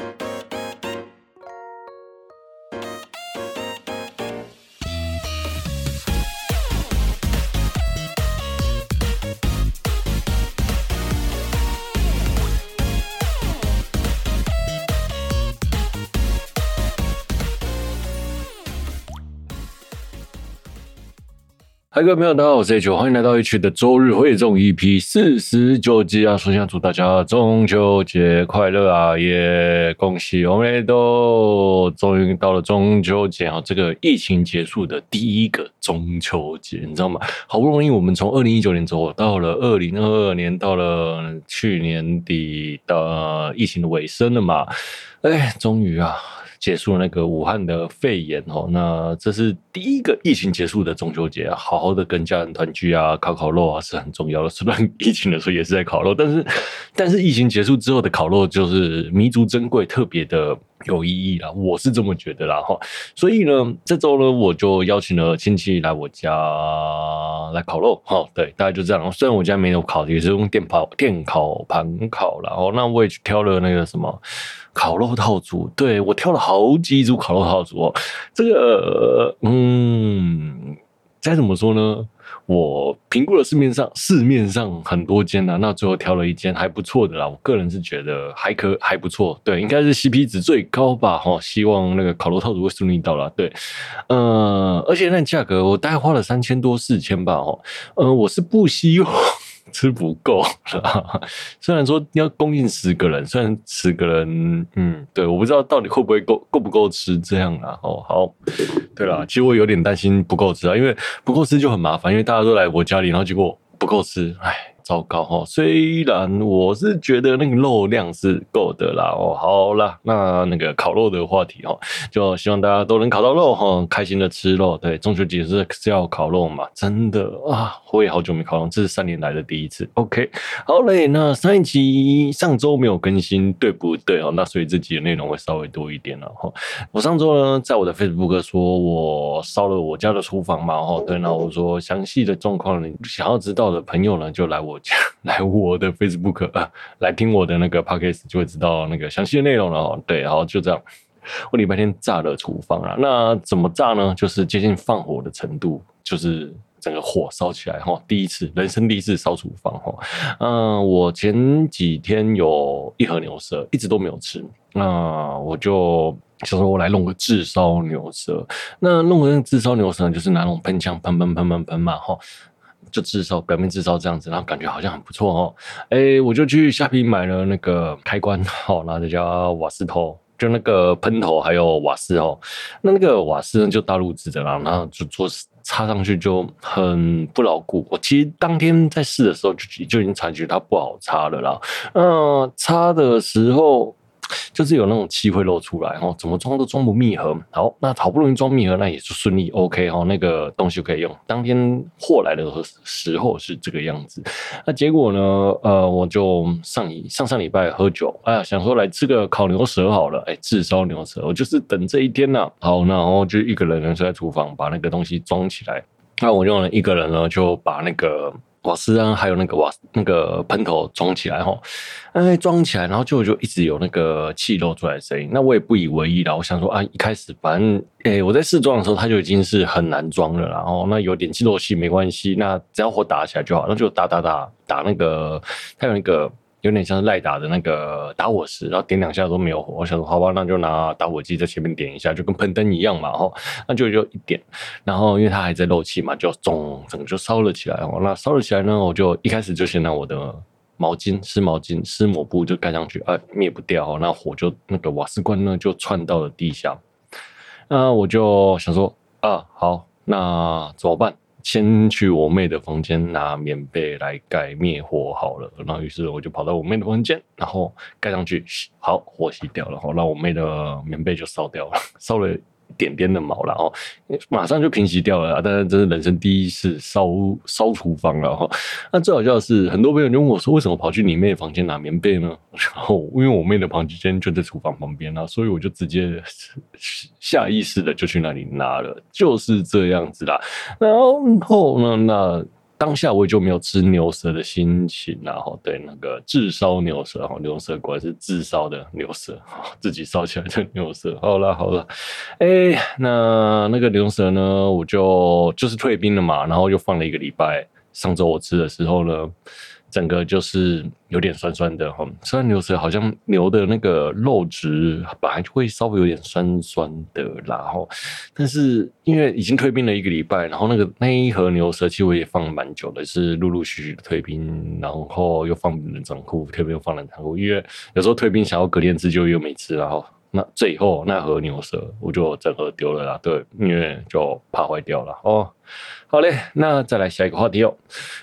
ん?各位朋友，大家好，我是 H，欢迎来到 H 的周日会中 EP 四十九集啊！首先祝大家中秋节快乐啊！也恭喜我们都终于到了中秋节啊！这个疫情结束的第一个中秋节，你知道吗？好不容易我们从二零一九年走到了二零二二年，到了去年底的疫情的尾声了嘛？哎，终于啊！结束那个武汉的肺炎哦，那这是第一个疫情结束的中秋节啊，好好的跟家人团聚啊，烤烤肉啊是很重要的。虽然疫情的时候也是在烤肉，但是但是疫情结束之后的烤肉就是弥足珍贵，特别的有意义啦，我是这么觉得啦哈。所以呢，这周呢我就邀请了亲戚来我家来烤肉哈。对，大概就这样。虽然我家没有烤，也是用电烤电烤盘烤，然后那我也去挑了那个什么。烤肉套组，对，我挑了好几组烤肉套组哦。这个，嗯，该怎么说呢？我评估了市面上市面上很多间呢，那最后挑了一间还不错的啦。我个人是觉得还可还不错，对，应该是 CP 值最高吧。哈，希望那个烤肉套组会顺利到啦。对，嗯，而且那价格我大概花了三千多四千吧。哈，呃，我是不希望。吃不够，虽然说要供应十个人，虽然十个人，嗯，对，我不知道到底会不会够，够不够吃这样啊？哦，好，对了，其实我有点担心不够吃啊，因为不够吃就很麻烦，因为大家都来我家里，然后结果不够吃，唉。糟糕哈，虽然我是觉得那个肉量是够的啦哦，好啦，那那个烤肉的话题哈，就希望大家都能烤到肉哈，开心的吃肉。对，中秋节是是要烤肉嘛，真的啊，我也好久没烤肉，这是三年来的第一次。OK，好嘞，那上一集上周没有更新，对不对哦？那所以这集的内容会稍微多一点了哈。我上周呢，在我的 Facebook 说我烧了我家的厨房嘛哈，对，那我说详细的状况，你想要知道的朋友呢，就来我。来我的 Facebook 啊，来听我的那个 Podcast 就会知道那个详细的内容了哦。对，然后就这样，我礼拜天炸了厨房啊。那怎么炸呢？就是接近放火的程度，就是整个火烧起来哈。第一次，人生第一次烧厨房哈。嗯，我前几天有一盒牛舌，一直都没有吃。那我就想说，我来弄个炙烧牛舌。那弄个炙烧牛舌，就是拿那种喷枪喷喷喷喷喷嘛哈。就炙烧，表面炙烧这样子，然后感觉好像很不错哦。哎、我就去虾皮买了那个开关，好，然后再加瓦斯头，就那个喷头还有瓦斯哦。那那个瓦斯呢，就大陆制的啦，然后就做插上去就很不牢固。我其实当天在试的时候就就已经察觉它不好插了啦。嗯，插的时候。就是有那种气会漏出来哦，怎么装都装不密合。好，那好不容易装密合，那也是顺利 OK 哦，那个东西就可以用。当天货来的时候是这个样子，那结果呢？呃，我就上一上上礼拜喝酒，哎呀，想说来吃个烤牛舌好了，哎，炙烧牛舌，我就是等这一天呐、啊。好，然后就一个人呢，就在厨房把那个东西装起来。那我用了一个人呢，就把那个。瓦斯啊，还有那个瓦那个喷头装起来哈，哎，装起来，然后就就一直有那个气漏出来的声音。那我也不以为意了，我想说啊，一开始反正哎、我在试装的时候，它就已经是很难装了，然后那有点气漏气没关系，那只要火打起来就好，那就打打打打那个，它有那个。有点像赖打的那个打火石，然后点两下都没有火。我想说，好吧，那就拿打火机在前面点一下，就跟喷灯一样嘛。吼，那就就一点，然后因为它还在漏气嘛，就咚，整个就烧了起来。哦，那烧了起来呢，我就一开始就先拿我的毛巾湿毛巾湿抹布就盖上去，啊，灭不掉。那火就那个瓦斯罐呢就窜到了地下。那我就想说，啊，好，那怎么办？先去我妹的房间拿棉被来盖灭火好了，然后于是我就跑到我妹的房间，然后盖上去，好，火熄掉了，然后我妹的棉被就烧掉了，烧了。点边的毛了哦，马上就平息掉了。但是这是人生第一次烧烧厨房了哈。那最好笑的是，很多朋友就问我说：“为什么跑去你妹的房间拿棉被呢？”然 后因为我妹的房间就在厨房旁边啊，所以我就直接下意识的就去那里拿了，就是这样子啦。然后呢，那当下我也就没有吃牛舌的心情，然后对那个炙烧牛舌哈，牛舌果然是炙烧的牛舌，自己烧起来的牛舌。好了好了，哎、那那个牛舌呢，我就就是退兵了嘛，然后又放了一个礼拜。上周我吃的时候呢。整个就是有点酸酸的哈，虽然牛舌好像牛的那个肉质本来就会稍微有点酸酸的啦哈，但是因为已经退冰了一个礼拜，然后那个那一盒牛舌其实我也放蛮久的，是陆陆续续的退冰，然后又放冷藏库，退冰又放冷藏库，因为有时候退冰想要隔天吃就又没吃了哈。那最后那盒牛舌我就整盒丢了啦，对，因为就怕坏掉了哦。好嘞，那再来下一个话题哦。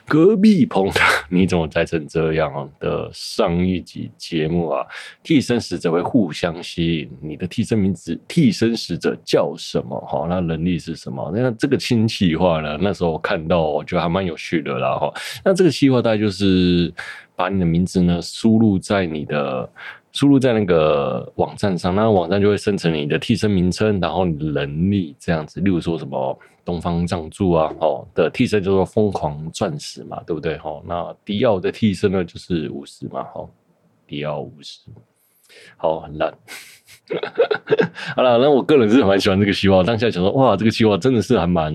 隔壁棚的你怎么宅成这样的上一集节目啊？替身使者会互相吸引，你的替身名字替身使者叫什么？哈，那能力是什么？那这个新企划呢？那时候我看到，我觉得还蛮有趣的啦哈。那这个企划大概就是把你的名字呢输入在你的。输入在那个网站上，那网站就会生成你的替身名称，然后你的能力这样子。例如说什么东方赞助啊，哦的替身叫做疯狂钻石嘛，对不对？哦，那迪奥的替身呢就是五十嘛，哦，迪奥五十，好，很烂。好了，那我个人是蛮喜欢这个企划。当下想说，哇，这个企划真的是还蛮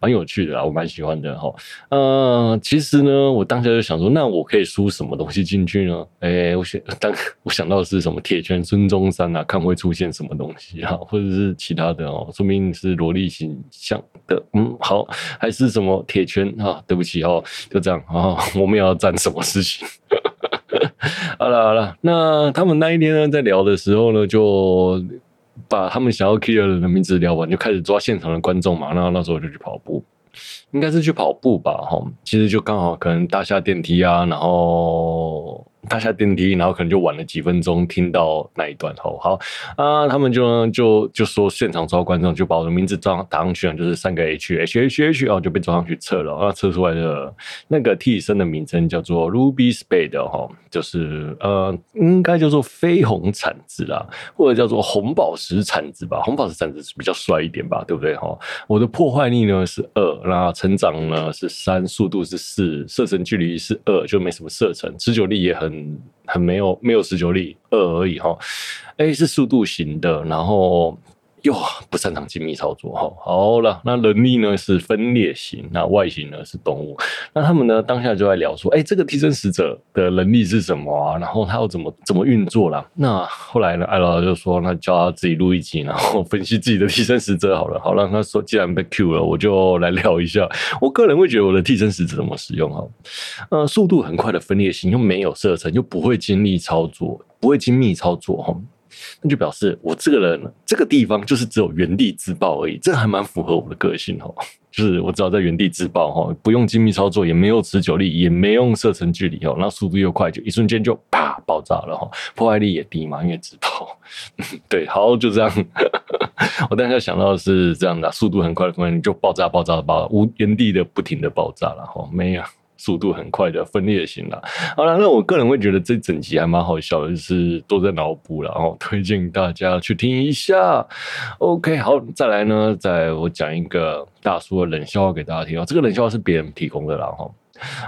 蛮有趣的啊，我蛮喜欢的哈。呃，其实呢，我当下就想说，那我可以输什么东西进去呢？哎、欸，我想当 我想到的是什么铁拳孙中山啊，看会出现什么东西啊，或者是其他的哦，说明是萝莉形象的。嗯，好，还是什么铁拳啊？对不起哦，就这样啊，我们要站什么事情？好了好了，那他们那一天呢，在聊的时候呢，就把他们想要 kill 的人名字聊完，就开始抓现场的观众嘛。那那时候就去跑步，应该是去跑步吧，哈，其实就刚好可能搭下电梯啊，然后。他下电梯，然后可能就晚了几分钟，听到那一段吼，好啊，他们就就就说现场招观众，就把我的名字装打上去了，就是三个 H H H H，然后就被装上去测了，啊，测出来的那个替身的名称叫做 Ruby Spade 哈，就是呃，应该叫做绯红铲子啦，或者叫做红宝石铲子吧，红宝石铲子是比较帅一点吧，对不对哈？我的破坏力呢是二，那成长呢是三，速度是四，射程距离是二，就没什么射程，持久力也很。很没有没有持久力，二而已哈。A 是速度型的，然后。哟，不擅长精密操作哈。好了，那能力呢是分裂型，那外形呢是动物。那他们呢当下就在聊说，哎、欸，这个替身使者的能力是什么啊？然后他要怎么怎么运作啦？那后来呢，艾老就说，那叫他自己录一集，然后分析自己的替身使者好了。好了，他说既然被 Q 了，我就来聊一下。我个人会觉得我的替身使者怎么使用哈？呃，速度很快的分裂型，又没有射程，又不会精密操作，不会精密操作哈。那就表示我这个人，这个地方就是只有原地自爆而已，这还蛮符合我的个性哦。就是我只要在原地自爆哈，不用精密操作，也没有持久力，也没用射程距离哦，那速度又快，就一瞬间就啪爆炸了哈，破坏力也低嘛，因为自爆。对，好，就这样。我当时想到的是这样的，速度很快的方面就爆炸、爆炸、爆，无原地的不停的爆炸了哈，没有。速度很快的分裂型啦，好了，那我个人会觉得这整集还蛮好笑的，就是都在脑补了，然后推荐大家去听一下。OK，好，再来呢，再我讲一个大叔的冷笑话给大家听哦。这个冷笑话是别人提供的啦，哈，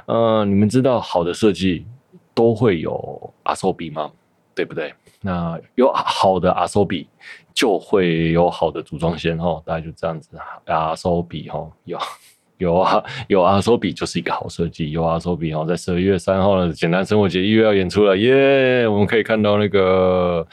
呃，你们知道好的设计都会有阿苏比吗？对不对？那有好的阿苏比就会有好的组装线哦，大概就这样子，阿苏比哦有。有啊，有阿索比就是一个好设计。有 YOASOBI 哦，在十二月三号的简单生活节又要演出了，耶！我们可以看到那个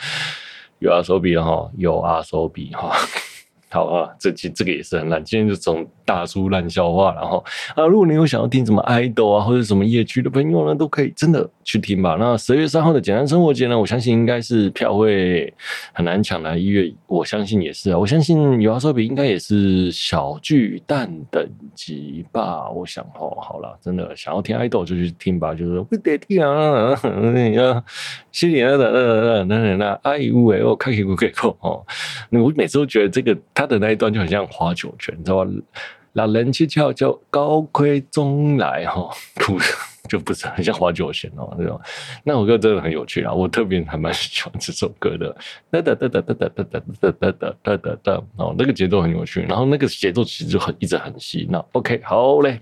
有阿索比了哈，有阿索比哈。好啊，这期这个也是很烂，今天就总大叔烂笑话，然后啊，如果你有想要听什么爱豆啊，或者什么夜曲的朋友呢，都可以真的去听吧。那十月三号的简单生活节呢，我相信应该是票会很难抢来。一月我相信也是啊，我相信有阿说比应该也是小巨蛋等级吧。我想哦，好了，真的想要听爱豆就去听吧，就是不得听啊，谢谢啊，那那那那那爱屋哎，我开开开口哦，我每次都觉得这个。他的那一段就很像划九拳，你知道吧？老人去跳叫高窥中来哈，哭就不是很像划九弦哦，那种那首歌真的很有趣啊，我特别还蛮喜欢这首歌的。哒哒哒哒哒哒哒哒哒哒哒哒哒哒，哦，那个节奏很有趣，然后那个节奏其实就很一直很细。那 OK 好嘞，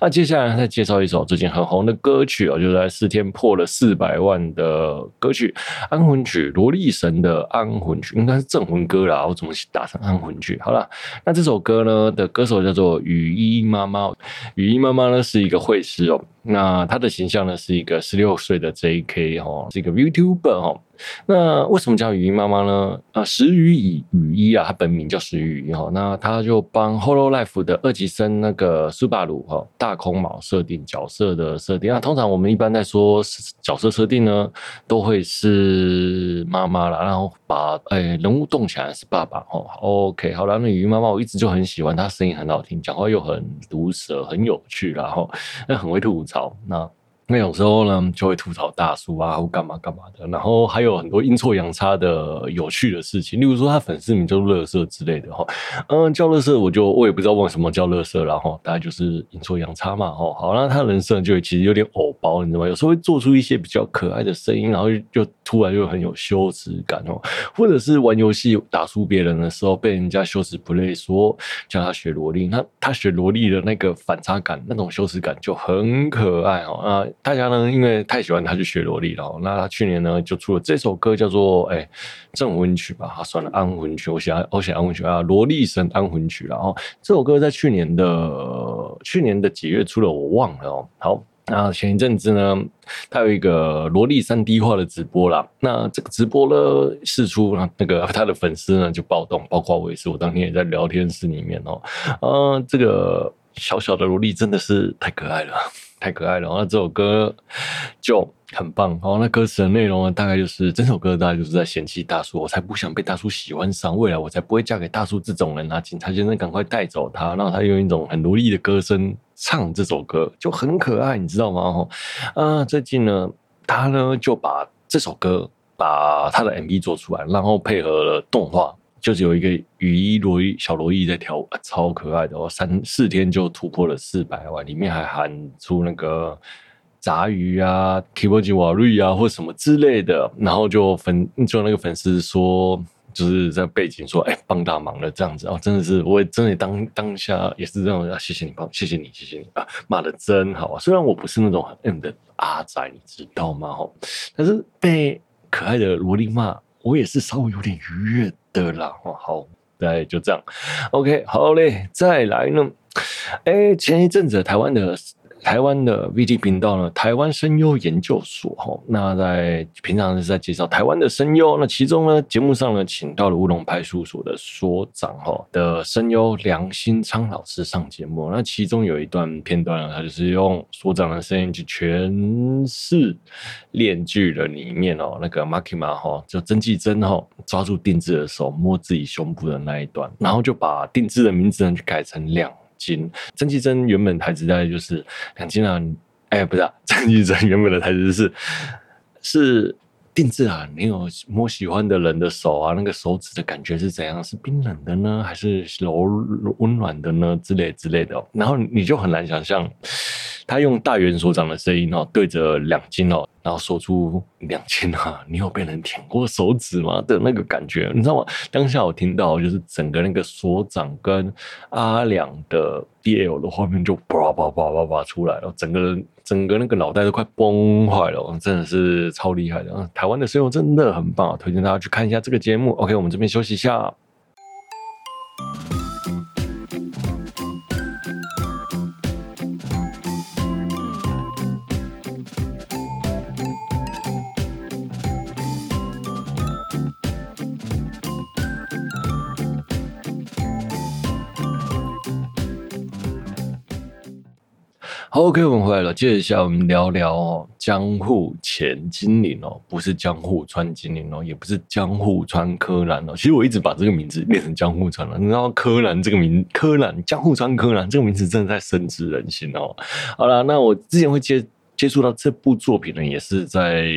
那接下来再介绍一首最近很红的歌曲哦，就在四天破了四百万的歌曲《安魂曲》，罗力神的《安魂曲》应该是镇魂歌啦，我怎么打成《安魂曲》？好了，那这首歌呢的歌手叫做雨衣妈妈，雨衣妈妈呢是一个绘师哦。那她的形象呢是一个十六岁的 JK 哦，是一个 YouTuber 哈。那为什么叫雨衣妈妈呢？啊，石雨以雨衣啊，她本名叫石雨衣哈。那她就帮 Hololive 的二级生那个苏巴鲁哈大空毛设定角色的设定。那通常我们一般在说角色设定呢，都会是妈妈啦，然后把哎人物动起来是爸爸哈。OK，好了，那雨衣妈妈我一直就很喜欢，她声音很好听，讲话又很毒舌，很有趣，然后那很会吐槽。那那有时候呢，就会吐槽大叔啊，或干嘛干嘛的。然后还有很多阴错阳差的有趣的事情，例如说他粉丝名叫乐色之类的哈。嗯，叫乐色，我就我也不知道为什么叫乐色，然后大概就是阴错阳差嘛。哈，好，那他人设就其实有点偶包，你知道吗？有时候会做出一些比较可爱的声音，然后就突然就很有羞耻感哦。或者是玩游戏打输别人的时候，被人家羞耻 play 说叫他学萝莉，那他学萝莉的那个反差感，那种羞耻感就很可爱哦。啊。大家呢，因为太喜欢他去学萝莉了。那他去年呢，就出了这首歌，叫做《哎镇魂曲》吧。他算了，安魂曲，我写我写安魂曲啊，萝莉神安魂曲。然后这首歌在去年的去年的几月出了，我忘了哦。好，那前一阵子呢，他有一个萝莉三 D 化的直播啦。那这个直播呢，释出那个他的粉丝呢就暴动，包括我也是，我当天也在聊天室里面哦。嗯，这个小小的萝莉真的是太可爱了。太可爱了，那这首歌就很棒。然后那歌词的内容呢，大概就是整首歌大概就是在嫌弃大叔，我才不想被大叔喜欢上，未来我才不会嫁给大叔这种人啊！警察先生，赶快带走他。然后他用一种很萝莉的歌声唱这首歌，就很可爱，你知道吗？哈啊，最近呢，他呢就把这首歌把他的 MV 做出来，然后配合了动画。就是有一个雨衣萝莉小萝莉在跳舞，超可爱的哦！三四天就突破了四百万，里面还喊出那个杂鱼啊、k i b o j i w a r 啊或什么之类的，然后就粉就那个粉丝说，就是在背景说，哎、帮大忙了这样子哦，真的是，我也真的当当下也是这样，谢谢你帮，谢谢你，谢谢你啊，骂的真好啊！虽然我不是那种很 M 的阿宅，你知道吗？哈，但是被可爱的萝莉骂，我也是稍微有点愉悦。的啦，好，对，就这样，OK，好嘞，再来呢，哎，前一阵子台湾的。台湾的 VT 频道呢，台湾声优研究所哈，那在平常是在介绍台湾的声优，那其中呢，节目上呢，请到了乌龙派出所的所长哈的声优梁新昌老师上节目，那其中有一段片段呢，他就是用所长的声音去诠释《链锯的》里面哦，那个 Makima 哈，就曾纪珍哈抓住定制的手摸自己胸部的那一段，然后就把定制的名字呢，就改成亮。金曾纪珍原本台词大概就是两金啊，哎、不是啊，曾纪珍原本的台词是是定制啊，你有摸喜欢的人的手啊，那个手指的感觉是怎样？是冰冷的呢，还是柔温暖的呢？之类之类的，然后你就很难想象。他用大元所长的声音哦，对着两金哦，然后说出两千啊，你有被人舔过手指吗？的那个感觉，你知道吗？当下我听到就是整个那个所长跟阿良的 BL 的画面就叭叭叭叭叭出来了，整个人整个那个脑袋都快崩坏了，真的是超厉害的。台湾的声优真的很棒，推荐大家去看一下这个节目。OK，我们这边休息一下。OK，我们回来了。接着下，我们聊聊哦，江户前精灵哦，不是江户川精灵哦，也不是江户川柯南哦。其实我一直把这个名字念成江户川了。你知道柯南这个名，柯南江户川柯南这个名字真的在深植人心哦。好了，那我之前会接接触到这部作品呢，也是在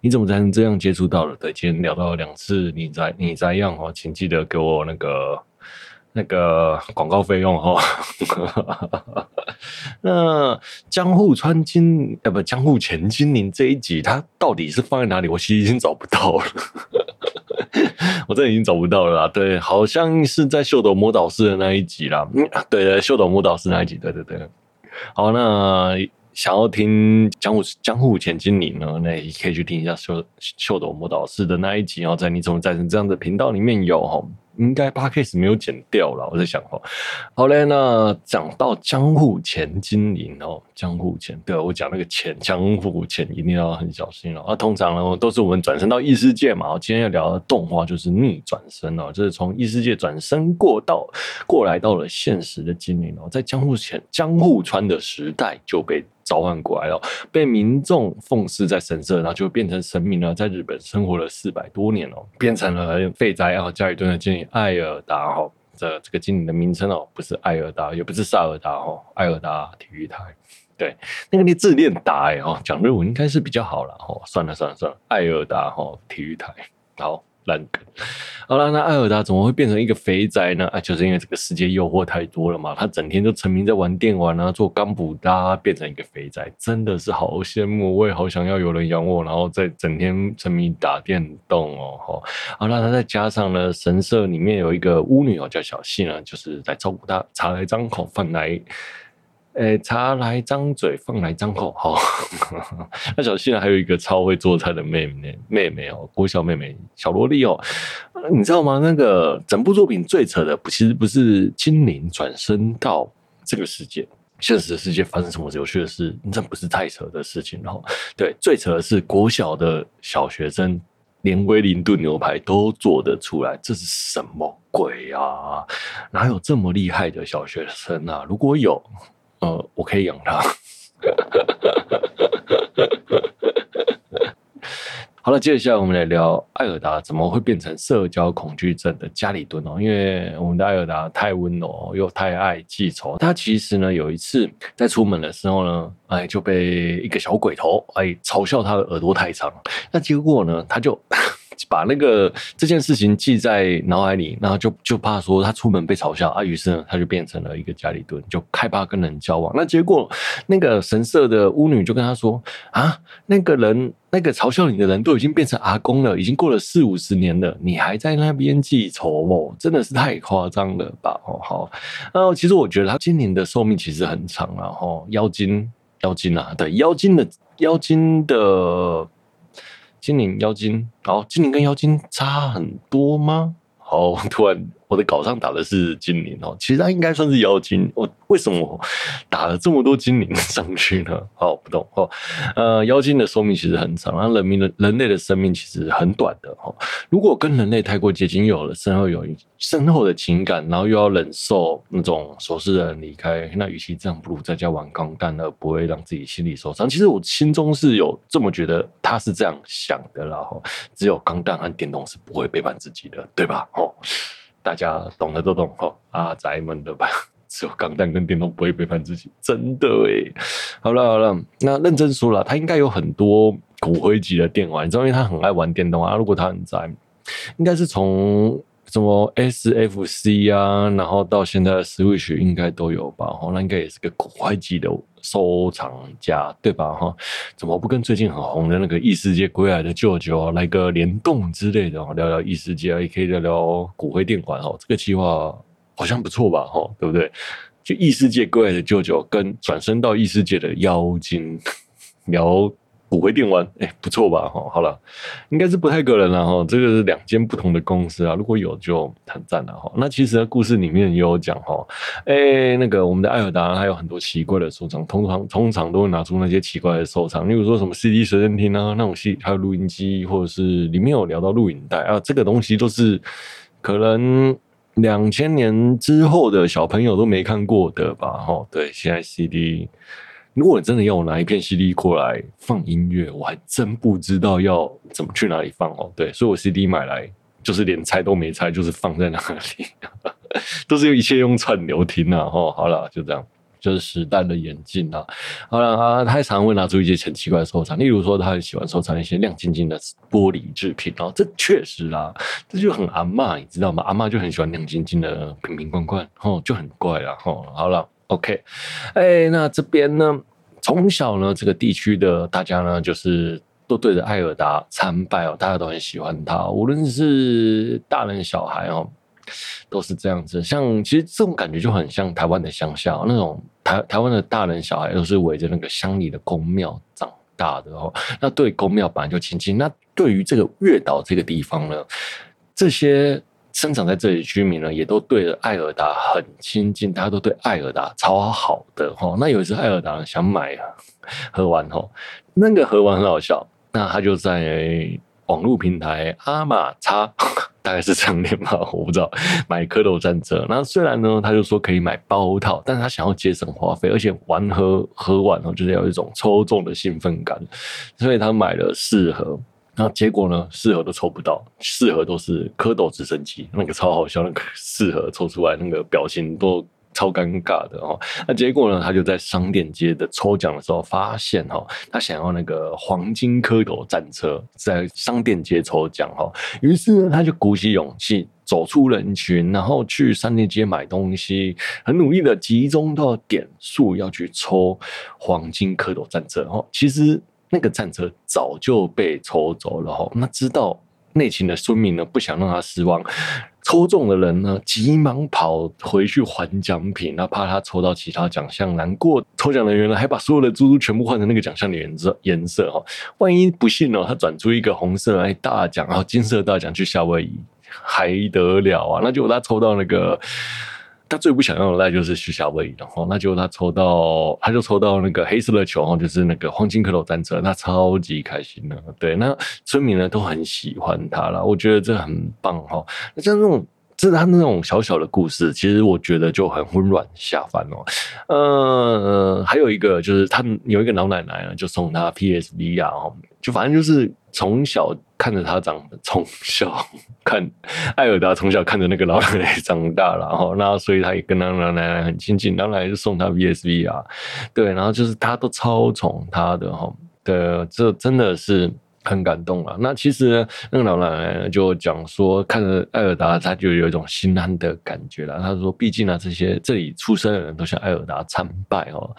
你怎么才能这样接触到的？对，今天聊到两次，你在你在样哦，请记得给我那个。那个广告费用哈，那江户川金呃不江户前精灵这一集它到底是放在哪里？我其实已经找不到了，我真的已经找不到了啦。对，好像是在秀斗魔导士的那一集啦。嗯，对的，秀斗魔导士那一集，对对对。好，那。想要听江户江户前精灵呢？那也可以去听一下秀秀斗魔导士的那一集哦，在你怎么在这样的频道里面有哈。应该 Podcast 没有剪掉了，我在想哦。好嘞，那讲到江户前精灵哦，江户前，对我讲那个前江户前一定要很小心哦。那、啊、通常呢，都是我们转身到异世界嘛。今天要聊的动画就是逆转生哦，就是从异世界转身过到过来到了现实的精灵哦，在江户前江户川的时代就被召唤过来了，被民众奉祀在神社，然后就变成神明了，在日本生活了四百多年哦，变成了废宅啊，家里蹲的精灵。艾尔达哈，这这个精灵的名称哦，不是艾尔达，也不是萨尔达哦，艾尔达体育台，对，那个你字念达哎哦，讲日文应该是比较好了哦，算了算了算了，艾尔达哦体育台，好。烂梗，好了，那艾尔达怎么会变成一个肥宅呢？啊，就是因为这个世界诱惑太多了嘛。他整天都沉迷在玩电玩啊，做钢补搭，变成一个肥宅，真的是好羡慕。我也好想要有人养我，然后再整天沉迷打电动哦。好，好了，他再加上呢，神社里面有一个巫女哦，叫小夕呢，就是在照顾他，茶来张口，饭来。诶、茶来张嘴，饭来张口，好。那小新呢，还有一个超会做菜的妹妹，妹妹哦，国小妹妹，小萝莉哦。你知道吗？那个整部作品最扯的，其实不是精灵转生到这个世界，现实的世界发生什么有趣的事，那不是太扯的事情。然后，对，最扯的是国小的小学生连威灵顿牛排都做得出来，这是什么鬼啊？哪有这么厉害的小学生啊？如果有。呃，我可以养他。好了，接下来我们来聊艾尔达怎么会变成社交恐惧症的家里蹲哦？因为我们的艾尔达太温柔又太爱记仇。他其实呢，有一次在出门的时候呢，哎，就被一个小鬼头哎嘲笑他的耳朵太长。那结果呢，他就。把那个这件事情记在脑海里，然后就就怕说他出门被嘲笑啊，于是呢，他就变成了一个家里蹲，就害怕跟人交往。那结果那个神社的巫女就跟他说啊，那个人那个嘲笑你的人都已经变成阿公了，已经过了四五十年了，你还在那边记仇哦，真的是太夸张了吧？哦，好，呃，其实我觉得他精灵的寿命其实很长了哈，妖精妖精啊，对，妖精的妖精的。精灵、妖精，好，精灵跟妖精差很多吗？好，突然我的稿上打的是精灵哦，其实它应该算是妖精。我为什么打了这么多精灵 上去呢？哦，不懂哦。呃，妖精的寿命其实很长，然后人民的人类的生命其实很短的哦。如果跟人类太过接近，有了深厚有深厚的情感，然后又要忍受那种熟识的人离开，那与其这样，不如在家玩钢弹，而不会让自己心里受伤。其实我心中是有这么觉得，他是这样想的啦。哈，只有钢弹和电动是不会背叛自己的，对吧？哦，大家懂的都懂。哈，阿宅们的吧。只有钢蛋跟电动不会背叛自己，真的诶。好了好了，那认真说了，他应该有很多骨灰级的电玩，你知道，因为他很爱玩电动啊。如果他很宅，应该是从什么 SFC 啊，然后到现在的 Switch 应该都有吧？哦，那应该也是个骨灰级的收藏家，对吧？哈，怎么不跟最近很红的那个异世界归来的舅舅来个联动之类的，聊聊异世界，也可以聊聊骨灰电玩哦。这个计划。好像不错吧，哈，对不对？就异世界归来的舅舅跟转身到异世界的妖精聊骨灰电玩，哎、不错吧，哈，好了，应该是不太可能了，哈，这个是两间不同的公司啊，如果有就很赞了，哈。那其实故事里面也有讲，哈，哎，那个我们的艾尔达还有很多奇怪的收藏，通常通常都会拿出那些奇怪的收藏，例如说什么 CD 随身听啊，那种戏，还有录音机，或者是里面有聊到录影带啊，这个东西都是可能。两千年之后的小朋友都没看过的吧？哈，对，现在 CD，如果真的要我拿一片 CD 过来放音乐，我还真不知道要怎么去哪里放哦。对，所以我 CD 买来就是连拆都没拆，就是放在那里，都是用一切用串流听啊。哈，好了，就这样。就是时代的演进啊，好了啊，他常会拿出一些很奇怪的收藏，例如说他很喜欢收藏一些亮晶晶的玻璃制品哦，这确实啦，这就很阿嬷，你知道吗？阿嬷就很喜欢亮晶晶的瓶瓶罐罐，哦，就很怪啦，哦，好了，OK，哎、那这边呢，从小呢，这个地区的大家呢，就是都对着艾尔达参拜哦，大家都很喜欢他，无论是大人小孩哦。都是这样子，像其实这种感觉就很像台湾的乡下那种台台湾的大人小孩都是围着那个乡里的宫庙长大的哦。那对宫庙本来就亲近，那对于这个月岛这个地方呢，这些生长在这里的居民呢，也都对艾尔达很亲近，大家都对艾尔达超好的哈。那有一次艾尔达想买 盒丸哈，那个盒丸很好笑，那他就在。网络平台阿玛叉大概是这样念吧，我不知道。买蝌蚪战车，那虽然呢，他就说可以买包套，但是他想要节省花费，而且玩盒盒玩哦，就是有一种抽中的兴奋感，所以他买了四盒。那结果呢，四盒都抽不到，四盒都是蝌蚪直升机，那个超好笑，那个四盒抽出来那个表情都。超尴尬的哦，那结果呢？他就在商店街的抽奖的时候发现哈，他想要那个黄金蝌蚪战车，在商店街抽奖哈。于是呢，他就鼓起勇气走出人群，然后去商店街买东西，很努力的集中到点数要去抽黄金蝌蚪战车哈。其实那个战车早就被抽走了哈。那知道内情的村民呢，不想让他失望。抽中的人呢，急忙跑回去还奖品，那怕他抽到其他奖项难过。抽奖人员呢，还把所有的珠珠全部换成那个奖项的颜色颜色哈。万一不幸哦，他转出一个红色哎大奖，然后金色大奖去夏威夷，还得了啊？那就他抽到那个。他最不想要的那就是去夏威夷，然后那就他抽到，他就抽到那个黑色的球，就是那个黄金蝌蚪战车，他超级开心的。对，那村民呢都很喜欢他了，我觉得这很棒哈。那像那种，这是他那种小小的故事，其实我觉得就很温暖下饭哦。呃，还有一个就是他有一个老奶奶呢，就送他 PSV 啊，就反正就是从小。看着他长，从小 看艾尔达从小看着那个老奶奶长大，然后那所以他也跟那个老奶奶很亲近，老奶奶就送他 VSV 啊，对，然后就是他都超宠他的哈，对，这真的是很感动啊。那其实，那个老奶奶就讲说，看着艾尔达，他就有一种心安的感觉了。他说，毕竟呢，这些这里出生的人都向艾尔达参拜哦。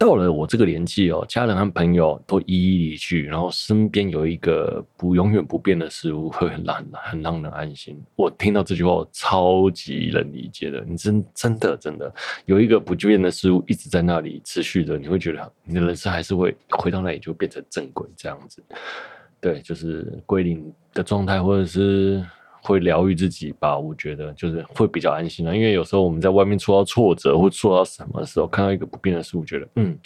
到了我这个年纪哦，家人和朋友都一一离去，然后身边有一个不永远不变的事物，会很让很让人安心。我听到这句话，我超级能理解的。你真真的真的有一个不变的事物一直在那里持续着，你会觉得你的人生还是会回到那里就变成正轨这样子。对，就是归零的状态，或者是。会疗愈自己吧，我觉得就是会比较安心了。因为有时候我们在外面受到挫折或受到什么时候，看到一个不变的事物，觉得嗯，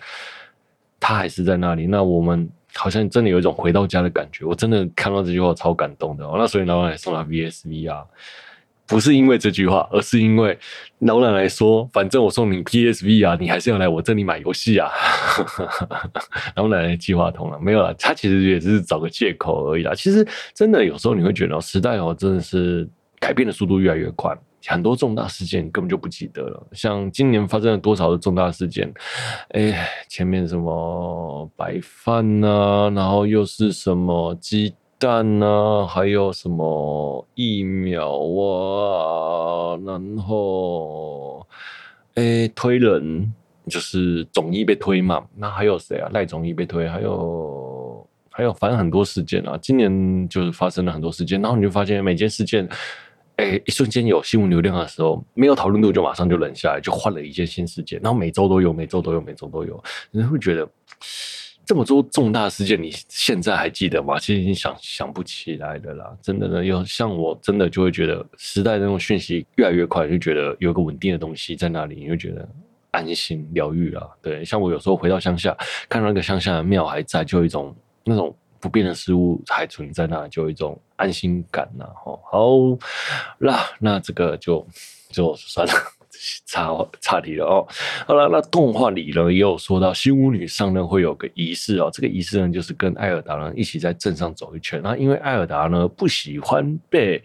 他还是在那里。那我们好像真的有一种回到家的感觉。我真的看到这句话超感动的。那所以老板送他 VSV 啊。不是因为这句话，而是因为老奶奶说：“反正我送你 PSV 啊，你还是要来我这里买游戏啊。”老奶奶计划通了，没有啦，他其实也只是找个借口而已啦。其实真的有时候你会觉得，时代哦，真的是改变的速度越来越快，很多重大事件你根本就不记得了。像今年发生了多少的重大事件？哎，前面什么白饭啊，然后又是什么鸡。蛋呢、还有什么疫苗啊？然后，诶、推人就是总医被推嘛。那还有谁啊？赖总医被推，还有还有，反正很多事件啊。今年就是发生了很多事件，然后你就发现每件事件，诶、欸，一瞬间有新闻流量的时候，没有讨论度就马上就冷下来，就换了一件新事件。然后每周都有，每周都有，每周都有，你会觉得。这么多重大事件，你现在还记得吗？其实已经想想不起来的啦，真的呢。有像我真的就会觉得，时代那种讯息越来越快，就觉得有个稳定的东西在那里，你会觉得安心疗愈了。对，像我有时候回到乡下，看到那个乡下的庙还在，就有一种那种不变的事物还存在那里，就有一种安心感呐。好，好啦，那这个就就算了。差差题了哦，好了，那动画里呢也有说到新巫女上任会有个仪式哦，这个仪式呢就是跟艾尔达呢一起在镇上走一圈，那因为艾尔达呢不喜欢被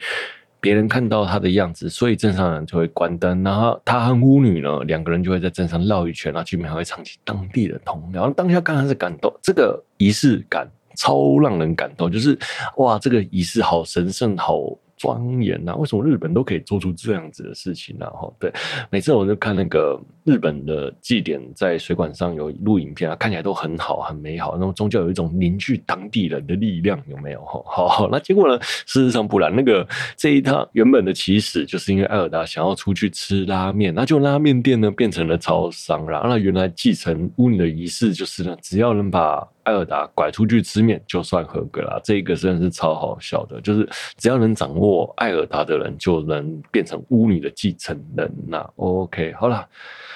别人看到他的样子，所以镇上人就会关灯，然后他和巫女呢两个人就会在镇上绕一圈，然后居民还会唱起当地的童谣，然后当下刚开始感动，这个仪式感超让人感动，就是哇，这个仪式好神圣，好。庄严呐？为什么日本都可以做出这样子的事情呢？哈，对，每次我就看那个日本的祭典，在水管上有录影片啊，看起来都很好，很美好，那么宗教有一种凝聚当地人的力量，有没有？哈，好，那结果呢？事实上不然，那个这一趟原本的起始就是因为艾尔达想要出去吃拉面，那就拉面店呢变成了超商，然后那原来继承巫女的仪式就是呢，只要能把艾尔达拐出去吃面，就算合格了。这个真的是超好笑的，就是只要能掌握艾尔达的人，就能变成巫女的继承人呐。OK，好了，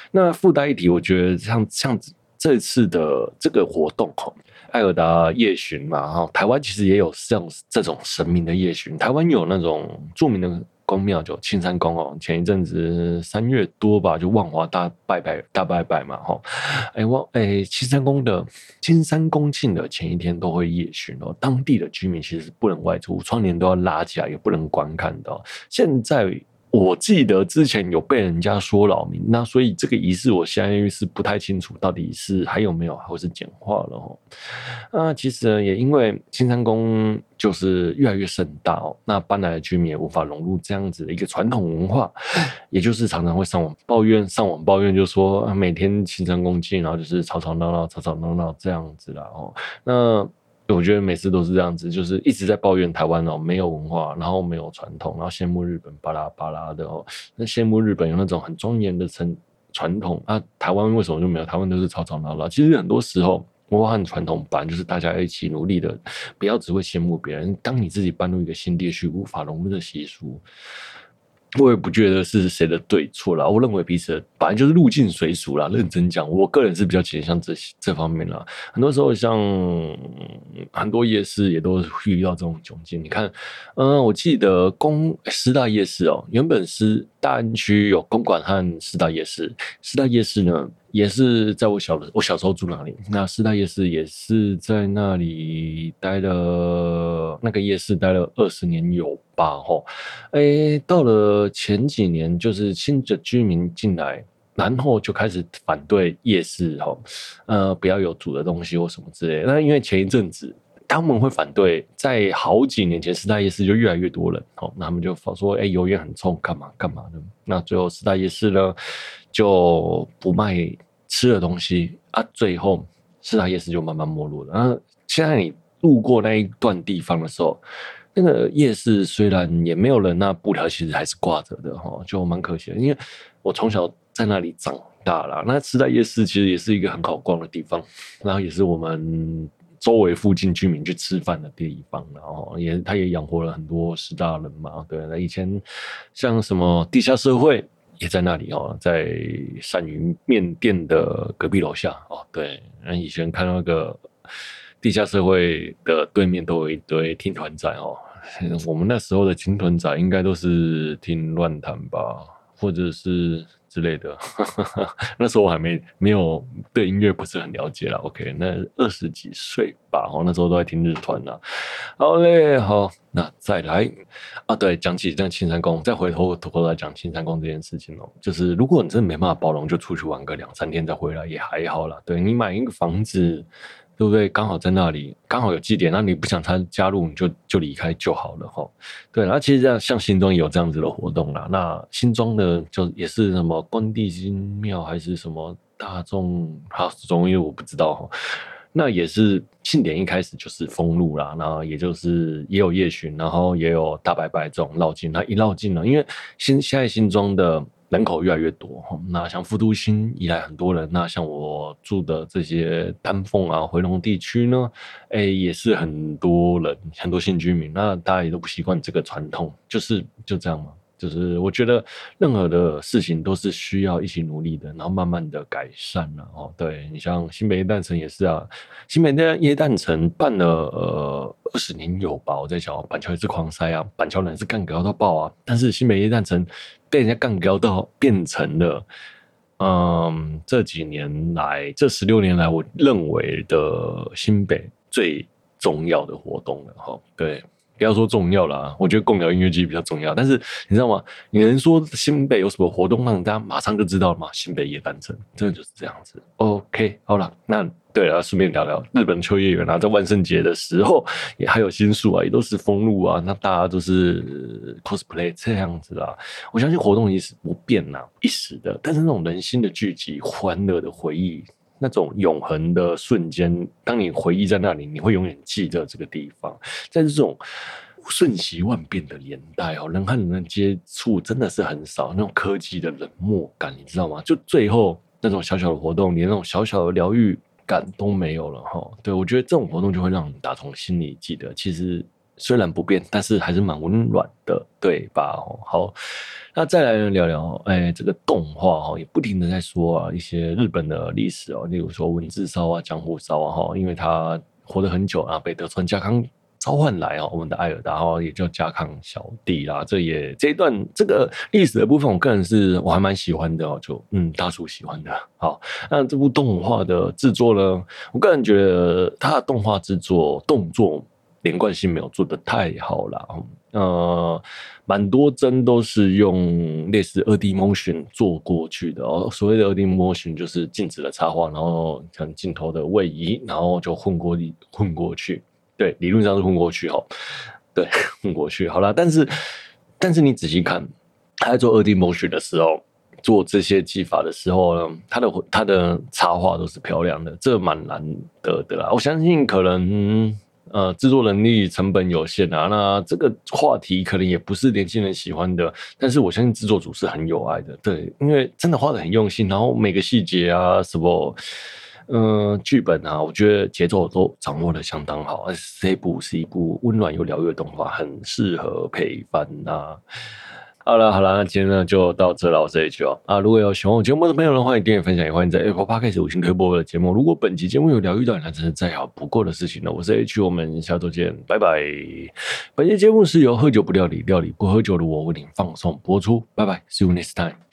那附带一提，我觉得像像这次的这个活动哈，艾尔达夜巡嘛，哈，台湾其实也有像这种神明的夜巡，台湾有那种著名的。宫庙就青山宫哦，前一阵子三月多吧，就万华大拜拜大拜拜嘛，哈，哎万哎青山宫的青山宫庆的前一天都会夜巡哦，当地的居民其实不能外出，窗帘都要拉起来，也不能观看的。现在。我记得之前有被人家说扰民，那所以这个仪式我现在是不太清楚到底是还有没有，或是简化了哈。那其实也因为青山宫就是越来越盛大哦，那搬来的居民也无法融入这样子的一个传统文化，也就是常常会上网抱怨，上网抱怨就说每天青山宫进，然后就是吵吵闹闹，吵吵闹闹这样子啦哦。那我觉得每次都是这样子，就是一直在抱怨台湾哦，没有文化，然后没有传统，然后羡慕日本巴拉巴拉的哦。那羡慕日本有那种很庄严的传传统啊，台湾为什么就没有？台湾都是吵吵闹闹。其实很多时候，文化和传统版就是大家一起努力的，不要只会羡慕别人。当你自己搬入一个新地区，无法融入的习俗。我也不觉得是谁的对错啦，我认为彼此反正就是入境随俗啦。认真讲，我个人是比较倾向这这方面啦。很多时候，像很多夜市也都遇到这种窘境。你看，嗯，我记得公十大夜市哦，原本是大安区有公馆和四大夜市，四大夜市呢。也是在我小的我小时候住那里，那四大夜市也是在那里待了，那个夜市待了二十年有吧？吼，哎，到了前几年，就是新的居民进来，然后就开始反对夜市，吼，呃，不要有煮的东西或什么之类。那因为前一阵子他们会反对，在好几年前师大夜市就越来越多人，吼，那他们就说，哎，油烟很冲，干嘛干嘛的。那最后师大夜市呢？就不卖吃的东西啊，最后师大夜市就慢慢没落了。然后现在你路过那一段地方的时候，那个夜市虽然也没有人，那布条其实还是挂着的哈，就蛮可惜的。因为我从小在那里长大了，那师大夜市其实也是一个很好逛的地方，然后也是我们周围附近居民去吃饭的地方，然后也他也养活了很多师大人嘛。对，那以前像什么地下社会。也在那里哦，在鳝鱼面店的隔壁楼下哦。对，那以前看到那个地下社会的对面都有一堆听团仔哦。我们那时候的听团仔应该都是听乱弹吧，或者是。之类的，那时候我还没没有对音乐不是很了解啦。OK，那二十几岁吧，哦，那时候都在听日团啦。好嘞，好，那再来啊，对，讲起这青山宫，再回头回头来讲青山宫这件事情哦，就是如果你真的没办法包容，就出去玩个两三天再回来也还好啦。对，你买一个房子。对不对？刚好在那里，刚好有祭典，那你不想参加入，你就就离开就好了哈。对，然后其实这样，像新庄也有这样子的活动啦。那新庄的就也是什么关帝金庙还是什么大众，好，总因为我不知道哈。那也是庆典一开始就是封路啦，然后也就是也有夜巡，然后也有大拜拜这种绕境。那一绕境呢，因为新现在新庄的。人口越来越多，那像富都新以来很多人，那像我住的这些丹凤啊、回龙地区呢，哎、也是很多人，很多新居民，那大家也都不习惯这个传统，就是就这样嘛。就是我觉得任何的事情都是需要一起努力的，然后慢慢的改善了哦。对，你像新北耶诞城也是啊，新北耶诞城办了呃二十年有吧？我在想板桥也是狂塞啊，板桥人是干譙到爆啊，但是新北耶诞城被人家干譙到变成了嗯这几年来这十六年来我认为的新北最重要的活动了哈。对。不要说重要啦，我觉得贡寮音乐祭比较重要。但是你知道吗？你能说新北有什么活动让大家马上就知道了吗？新北夜半城真的就是这样子。OK，好了，那对啊，顺便聊聊日本秋叶原啊，在万圣节的时候也还有新宿啊，也都是封路啊，那大家都是 cosplay 这样子啦。我相信活动一时不变呐，一时的，但是那种人心的聚集、欢乐的回忆、那种永恒的瞬间，当你回忆在那里，你会永远记得这个地方。在这种瞬息万变的年代哦，人和人的接触真的是很少，那种科技的冷漠感，你知道吗？就最后那种小小的活动，连那种小小的疗愈。感都没有了哈，对，我觉得这种活动就会让你打从心里记得，其实虽然不变，但是还是蛮温暖的，对吧？好，那再来聊聊，哎，这个动画哈，也不停的在说啊，一些日本的历史哦，例如说文字烧啊、江户烧啊哈，因为他活得很久啊，被德川家康。召唤来啊，我们的艾尔达哦，也叫家康小弟啦。这也这一段这个历史的部分，我个人是我还蛮喜欢的哦。就嗯，大叔喜欢的。好，那这部动画的制作呢，我个人觉得它的动画制作动作连贯性没有做得太好啦。呃，蛮多帧都是用类似二 D motion 做过去的哦。所谓的二 D motion 就是静止的插画，然后像镜头的位移，然后就混过混过去。对，理论上是混过去哈，对，混过去好了。但是，但是你仔细看，他在做二 D motion 的时候，做这些技法的时候呢，他的他的插画都是漂亮的，这蛮难得的啦。我相信可能呃制作能力成本有限啊，那这个话题可能也不是年轻人喜欢的，但是我相信制作组是很有爱的，对，因为真的画的很用心，然后每个细节啊什么。嗯，剧本啊，我觉得节奏都掌握的相当好，而且这部是一部温暖又疗愈的动画，很适合陪伴啊。好了好了，那今天呢就到这了，我是 H 哦啊，如果有喜欢我节目的朋友的话，欢迎订阅分享，也欢迎在 Apple Podcast 五星推播我的节目。如果本期节目有疗愈到你，那真是再好不过的事情了。我是 H，我们下周见，拜拜。本期节目是由喝酒不料理，料理不喝酒的我为您放送播出，拜拜，See you next time。